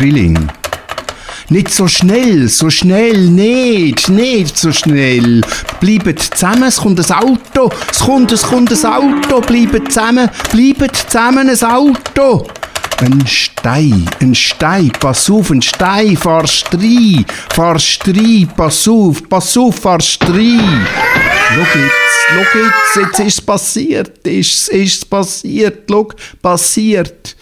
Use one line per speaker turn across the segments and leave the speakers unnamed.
Drilling. Nicht so schnell, so schnell, nicht, nicht so schnell. Bleibt zusammen, es kommt ein Auto, es kommt, es kommt ein Auto, bleibt zusammen, bleibt zusammen ein Auto. Ein Stein, ein Stein, pass auf, ein Stein, fahrst rein, fahrst rein, pass auf, pass auf, fahrst rein. Schau jetzt, schau jetzt, jetzt ist es passiert, ist es passiert, schau, passiert.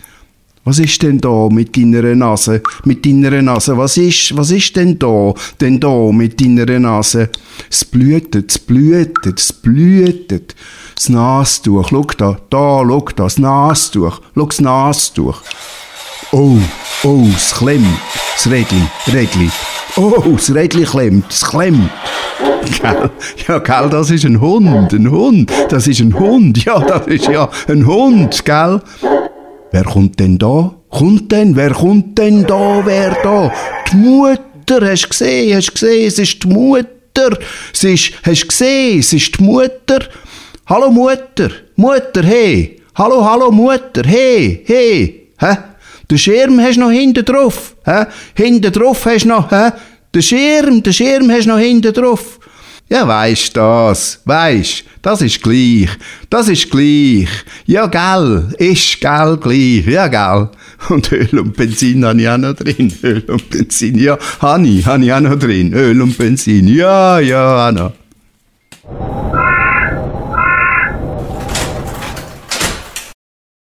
Was ist denn da mit deiner Nase? Mit deiner Nase? Was ist, was ist denn da? Denn da mit deiner Nase? Es blühtet, es blühtet, es blühtet. Das Nastuch, schau da, da, schau da, das Nastuch, schau das Nastuch. Oh, oh, es klemmt, das Rädli, Rädli. Oh, das Rädli klemmt, es klemmt. Gell? Ja, gell, das ist ein Hund, ein Hund, das ist ein Hund, ja, das ist ja ein Hund, gell? Wer kommt denn da? Kommt denn? Wer kommt denn da? Wer da? Die Mutter, hast du gesehen? Hast du gesehen? Es ist die Mutter. Es ist, hast du gesehen? Es ist die Mutter. Hallo Mutter. Mutter, hey. Hallo, hallo Mutter. Hey, hey. Hä? Den Schirm hast du noch hinten drauf. Hä? Hinten drauf hast du noch, hä? Den Schirm, den Schirm hast du noch hinten drauf. Ja, weisst das, weisst, das ist gleich, das ist gleich. Ja, gell, ist gell gleich, ja, gell. Und Öl und Benzin habe ich auch noch drin, Öl und Benzin, ja, habe ich, habe ich auch noch drin, Öl und Benzin, ja, ja, auch noch.